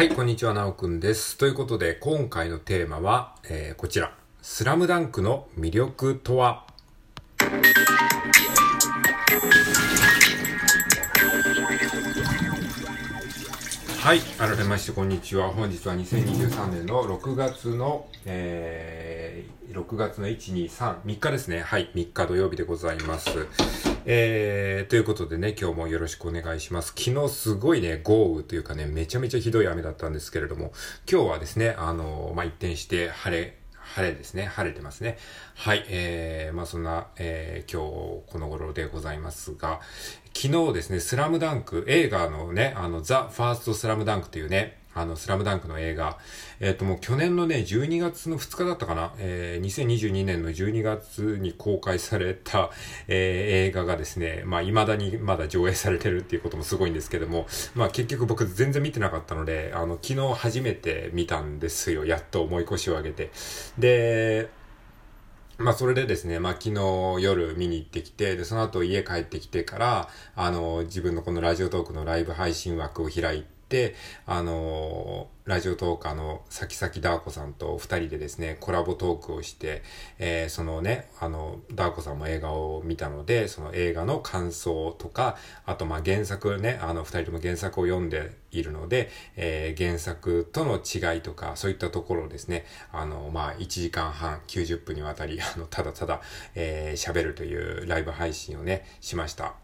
はい、こんにちは、なおくんです。ということで、今回のテーマは、えーこちら。スラムダンクの魅力とは？はい、改めまして、こんにちは。本日は2023年の6月の、えー、6月の1、2、3、3日ですね。はい、3日土曜日でございます。えー、ということでね、今日もよろしくお願いします。昨日すごいね、豪雨というかね、めちゃめちゃひどい雨だったんですけれども、今日はですね、あのまあ、一転して晴れ、晴れですね。晴れてますね。はい。えー、まあそんな、えー、今日この頃でございますが、昨日ですね、スラムダンク、映画のね、あの、ザ・ファースト・スラムダンクというね、あの、スラムダンクの映画、えっ、ともう去年のね、12月の2日だったかな、えー、2022年の12月に公開された、えー映画がですね、まあ未だにまだ上映されてるっていうこともすごいんですけども、まあ結局僕全然見てなかったので、あの、昨日初めて見たんですよ。やっと思い越しを上げて。で、まあそれでですね、まあ昨日夜見に行ってきて、で、その後家帰ってきてから、あの、自分のこのラジオトークのライブ配信枠を開いて、あの、ラジオトーカーの先々ダーコさんと二人でですね、コラボトークをして、えーそのね、あの、ダーコさんも映画を見たので、その映画の感想とか、あとま原作ね、あの二人とも原作を読んでいるので、えー原作との違いとか、そういったところをですね、あの、まあ1時間半、90分にわたり、あの、ただただ、えー喋るというライブ配信をね、しました。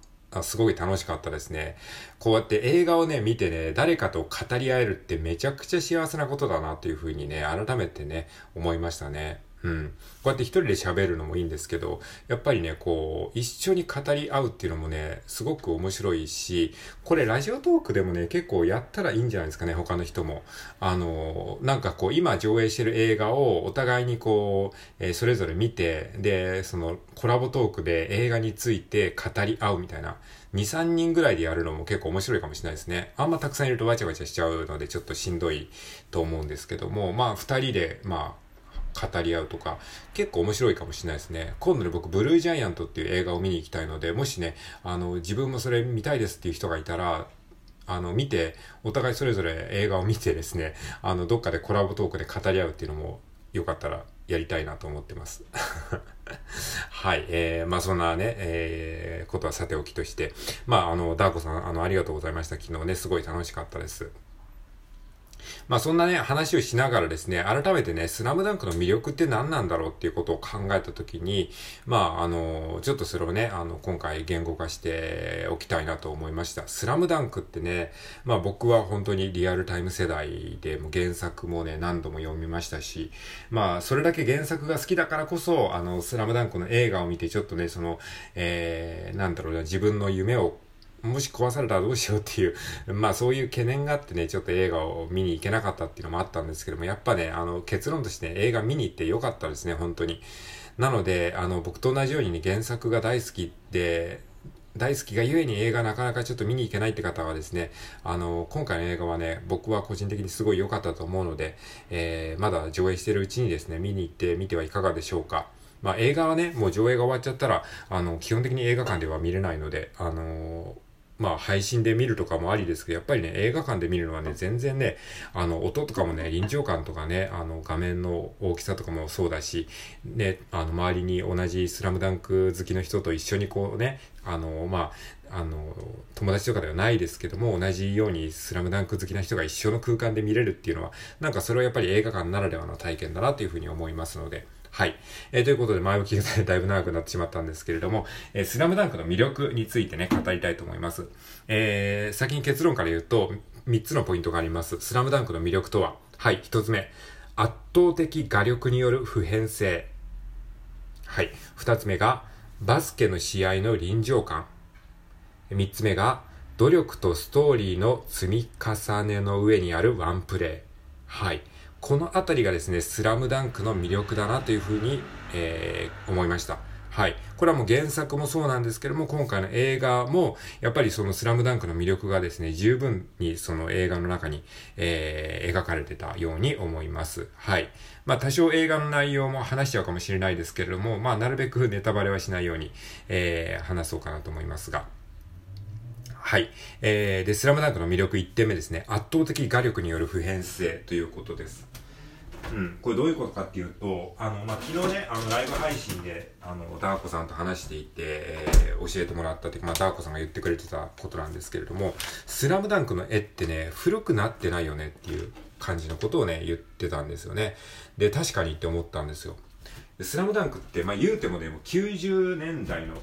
すごい楽しかったですね。こうやって映画をね、見てね、誰かと語り合えるってめちゃくちゃ幸せなことだなというふうにね、改めてね、思いましたね。うん。こうやって一人で喋るのもいいんですけど、やっぱりね、こう、一緒に語り合うっていうのもね、すごく面白いし、これラジオトークでもね、結構やったらいいんじゃないですかね、他の人も。あの、なんかこう、今上映してる映画をお互いにこう、えーそれぞれ見て、で、そのコラボトークで映画について語り合うみたいな、2、3人ぐらいでやるのも結構面白いかもしれないですね。あんまたくさんいるとわちゃわちゃしちゃうので、ちょっとしんどいと思うんですけども、まあ、2人で、まあ、語り合うとか、結構面白いかもしれないですね。今度ね、僕、ブルージャイアントっていう映画を見に行きたいので、もしね、あの、自分もそれ見たいですっていう人がいたら、あの、見て、お互いそれぞれ映画を見てですね、あの、どっかでコラボトークで語り合うっていうのも、よかったらやりたいなと思ってます。はい。えー、まあそんなね、えー、ことはさておきとして、まああの、ダーコさん、あの、ありがとうございました。昨日ね、すごい楽しかったです。まあそんなね、話をしながらですね、改めてね、スラムダンクの魅力って何なんだろうっていうことを考えたときに、まああの、ちょっとそれをね、あの、今回言語化しておきたいなと思いました。スラムダンクってね、まあ僕は本当にリアルタイム世代で、も原作もね、何度も読みましたし、まあそれだけ原作が好きだからこそ、あの、スラムダンクの映画を見てちょっとね、その、えー、なんだろうな、自分の夢をもし壊されたらどうしようっていう、まあそういう懸念があってね、ちょっと映画を見に行けなかったっていうのもあったんですけども、やっぱね、あの、結論として、ね、映画見に行ってよかったですね、本当に。なので、あの、僕と同じようにね、原作が大好きで、大好きがゆえに映画なかなかちょっと見に行けないって方はですね、あの、今回の映画はね、僕は個人的にすごい良かったと思うので、えー、まだ上映してるうちにですね、見に行ってみてはいかがでしょうか。まあ映画はね、もう上映が終わっちゃったら、あの、基本的に映画館では見れないので、あのまあ配信で見るとかもありですけど、やっぱりね、映画館で見るのはね、全然ね、あの、音とかもね、臨場感とかね、あの、画面の大きさとかもそうだし、ね、あの、周りに同じスラムダンク好きの人と一緒にこうね、あの、まあ、あの、友達とかではないですけども、同じようにスラムダンク好きな人が一緒の空間で見れるっていうのは、なんかそれはやっぱり映画館ならではの体験だなというふうに思いますので、はい。えーということで、前置きがだいぶ長くなってしまったんですけれども、えースラムダンクの魅力についてね、語りたいと思います。えー先に結論から言うと、3つのポイントがあります。スラムダンクの魅力とははい、1つ目。圧倒的画力による普遍性。はい。2つ目が、バスケの試合の臨場感。3つ目が、努力とストーリーの積み重ねの上にあるワンプレー。はい。このあたりがですね、スラムダンクの魅力だなというふうに、えー思いました。はい。これはもう原作もそうなんですけども、今回の映画も、やっぱりそのスラムダンクの魅力がですね、十分にその映画の中に、えー描かれてたように思います。はい。まあ多少映画の内容も話しちゃうかもしれないですけれども、まあなるべくネタバレはしないように、えー話そうかなと思いますが。はい。えー、で、スラムダンクの魅力1点目ですね。圧倒的画力による普遍性ということです。うん、これどういうことかっていうと、あの、まあ、昨日ね、あの、ライブ配信で、あの、ダーコさんと話していて、えー、教えてもらったっていうか、まあ、ダーコさんが言ってくれてたことなんですけれども、スラムダンクの絵ってね、古くなってないよねっていう感じのことをね、言ってたんですよね。で、確かにって思ったんですよ。スラムダンクって、まあ、言うてもでも90年代の、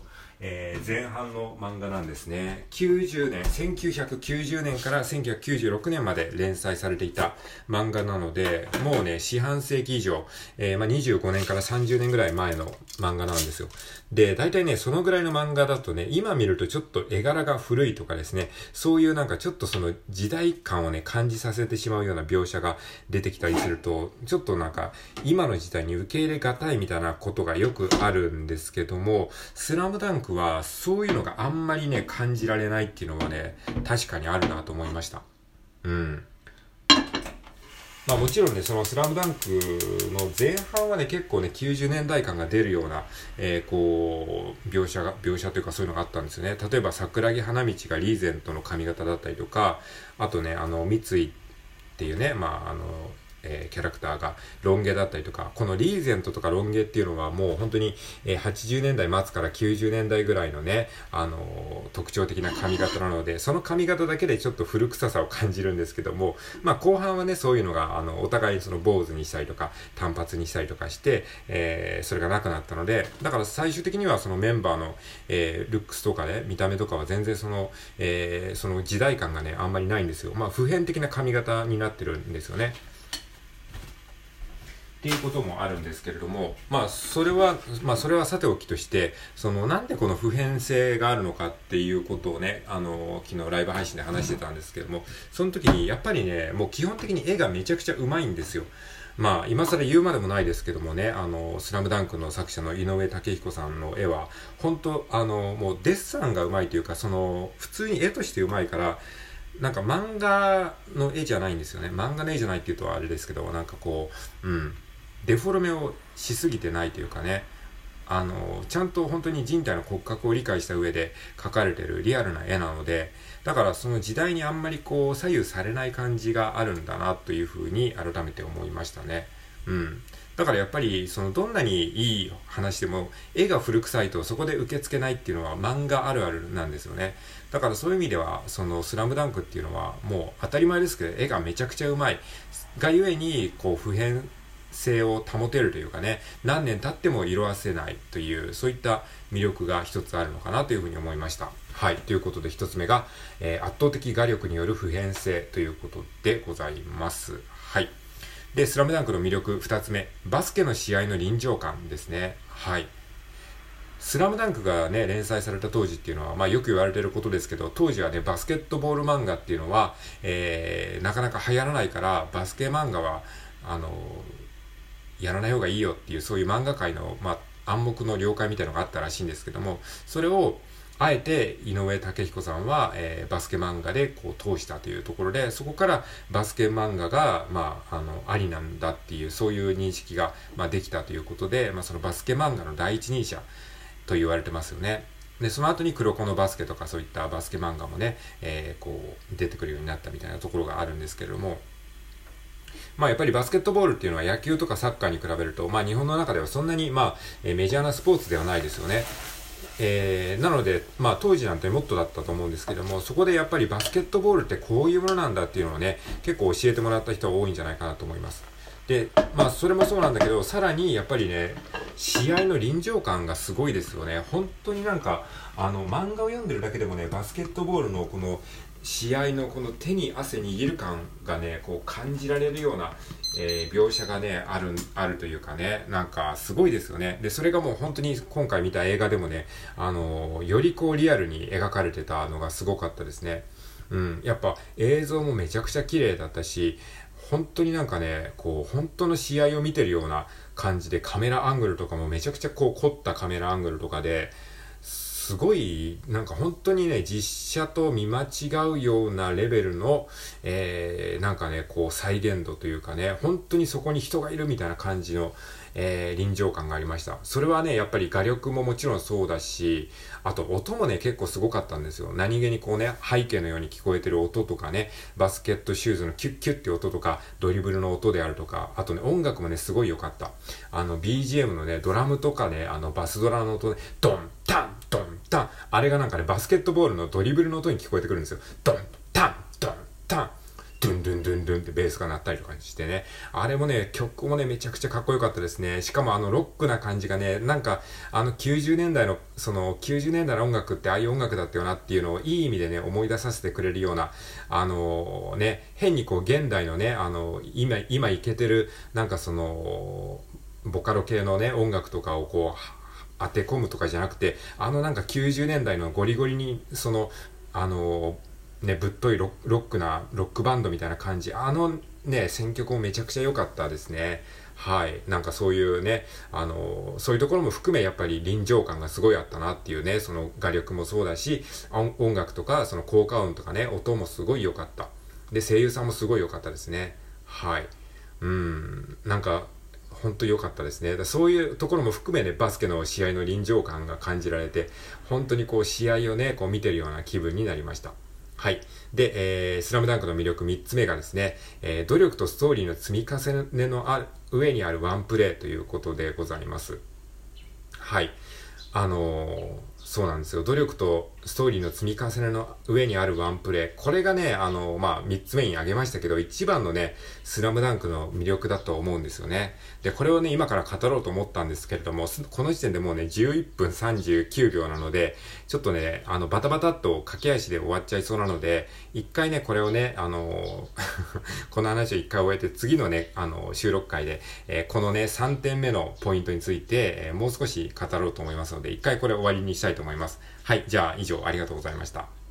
えー、前半の漫画なんですね。90年、1990年から1996年まで連載されていた漫画なので、もうね、四半世紀以上、えー、まあ、25年から30年ぐらい前の漫画なんですよ。で、大体ね、そのぐらいの漫画だとね、今見るとちょっと絵柄が古いとかですね、そういうなんかちょっとその時代感をね、感じさせてしまうような描写が出てきたりすると、ちょっとなんか、今の時代に受け入れがたいみたいなことがよくあるんですけども、スラムダンクはそういうのがあんまりね、感じられないっていうのはね、確かにあるなと思いました。うん。まあもちろんね、そのスラムダンクの前半はね、結構ね、90年代感が出るような、えー、こう、描写が、描写というかそういうのがあったんですよね。例えば桜木花道がリーゼントの髪型だったりとか、あとね、あの、三井っていうね、まああの、えー、キャラクターがロン毛だったりとか、このリーゼントとかロン毛っていうのはもう本当に、えー、80年代末から90年代ぐらいのね、あのー、特徴的な髪型なので、その髪型だけでちょっと古臭さを感じるんですけども、まあ後半はね、そういうのが、あの、お互いその坊主にしたりとか、単発にしたりとかして、えー、それがなくなったので、だから最終的にはそのメンバーの、えー、ルックスとかね、見た目とかは全然その、えー、その時代感がね、あんまりないんですよ。まあ普遍的な髪型になってるんですよね。っていうこともあるんですけれども、まあ、それは、まあ、それはさておきとして、その、なんでこの普遍性があるのかっていうことをね、あの、昨日ライブ配信で話してたんですけども、その時に、やっぱりね、もう基本的に絵がめちゃくちゃうまいんですよ。まあ、今更言うまでもないですけどもね、あの、スラムダンクの作者の井上武彦さんの絵は、本当あの、もうデッサンがうまいというか、その、普通に絵としてうまいから、なんか漫画の絵じゃないんですよね。漫画の絵じゃないっていうとあれですけど、なんかこう、うん。デフォルメをしすぎてないというかね、あの、ちゃんと本当に人体の骨格を理解した上で描かれてるリアルな絵なので、だからその時代にあんまりこう左右されない感じがあるんだなというふうに改めて思いましたね。うん。だからやっぱりそのどんなにいい話でも絵が古臭いとそこで受け付けないっていうのは漫画あるあるなんですよね。だからそういう意味ではそのスラムダンクっていうのはもう当たり前ですけど絵がめちゃくちゃうまいがゆえにこう普遍性を保てるというかね、何年経っても色あせないという、そういった魅力が一つあるのかなというふうに思いました。はい。ということで一つ目が、えー、圧倒的画力による普遍性ということでございます。はい。で、スラムダンクの魅力二つ目、バスケの試合の臨場感ですね。はい。スラムダンクがね、連載された当時っていうのは、まあよく言われてることですけど、当時はね、バスケットボール漫画っていうのは、えー、なかなか流行らないから、バスケ漫画は、あのやらない方がいいよっていう、そういう漫画界の、まあ、暗黙の了解みたいのがあったらしいんですけども、それを、あえて井上武彦さんは、えー、バスケ漫画でこう通したというところで、そこからバスケ漫画が、まあ、あの、ありなんだっていう、そういう認識が、まあ、できたということで、まあ、そのバスケ漫画の第一人者と言われてますよね。で、その後に黒子のバスケとかそういったバスケ漫画もね、えー、こう、出てくるようになったみたいなところがあるんですけれども、まあやっぱりバスケットボールっていうのは野球とかサッカーに比べると、まあ日本の中ではそんなにまあ、えメジャーなスポーツではないですよね。えー、なので、まあ当時なんてもっとだったと思うんですけども、そこでやっぱりバスケットボールってこういうものなんだっていうのをね、結構教えてもらった人は多いんじゃないかなと思います。で、まあそれもそうなんだけど、さらにやっぱりね、試合の臨場感がすごいですよね。本当になんか、あの、漫画を読んでるだけでもね、バスケットボールのこの試合のこの手に汗握る感がね、こう感じられるような、えー、描写がね、ある、あるというかね、なんかすごいですよね。で、それがもう本当に今回見た映画でもね、あのー、よりこうリアルに描かれてたのがすごかったですね。うん、やっぱ映像もめちゃくちゃ綺麗だったし、本当になんかね、こう、本当の試合を見てるような感じでカメラアングルとかもめちゃくちゃこう凝ったカメラアングルとかで、すごい、なんか本当にね、実写と見間違うようなレベルの、えー、なんかね、こう再現度というかね、本当にそこに人がいるみたいな感じの、えー、臨場感がありました。それはね、やっぱり画力ももちろんそうだし、あと音もね、結構すごかったんですよ。何気にこうね、背景のように聞こえてる音とかね、バスケットシューズのキュッキュッって音とか、ドリブルの音であるとか、あとね、音楽もね、すごい良かった。あの、BGM のね、ドラムとかね、あの、バスドラの音で、ド、ン、あれがなんかね、バスケットボールのドリブルの音に聞こえてくるんですよ。ドン、タン、ドン、タン。ドゥンドゥンドゥンドゥンってベースが鳴ったりとかしてね。あれもね、曲もね、めちゃくちゃかっこよかったですね。しかもあの、ロックな感じがね、なんか、あの、90年代の、その、90年代の音楽ってああいう音楽だったよなっていうのをいい意味でね、思い出させてくれるような、あのー、ね、変にこう、現代のね、あの、今、今いけてる、なんかその、ボカロ系のね、音楽とかをこう、当て込むとかじゃなくて、あのなんか90年代のゴリゴリに、その、あのね、ぶっといロックなロックバンドみたいな感じ。あのね、選曲もめちゃくちゃ良かったですね。はい。なんかそういうね、あの、そういうところも含めやっぱり臨場感がすごいあったなっていうね、その画力もそうだし、音楽とかその効果音とかね、音もすごい良かった。で、声優さんもすごい良かったですね。はい。うん、なんか、本当良かったですね。そういうところも含めね、バスケの試合の臨場感が感じられて、本当にこう試合をね、こう見てるような気分になりました。はい。で、えー、スラムダンクの魅力3つ目がですね、えー、努力とストーリーの積み重ねのあ上にあるワンプレーということでございます。はい。あのー、そうなんですよ。努力とストーリーの積み重ねの上にあるワンプレー。これがね、あの、まあ、3つ目に挙げましたけど、一番のね、スラムダンクの魅力だと思うんですよね。で、これをね、今から語ろうと思ったんですけれども、この時点でもうね、11分39秒なので、ちょっとね、あの、バタバタっと駆け足で終わっちゃいそうなので、一回ね、これをね、あの、この話を一回終えて、次のね、あの、収録回で、えー、このね、3点目のポイントについて、えー、もう少し語ろうと思いますので、一回これ終わりにしたいと思います思います。はい、じゃあ以上ありがとうございました。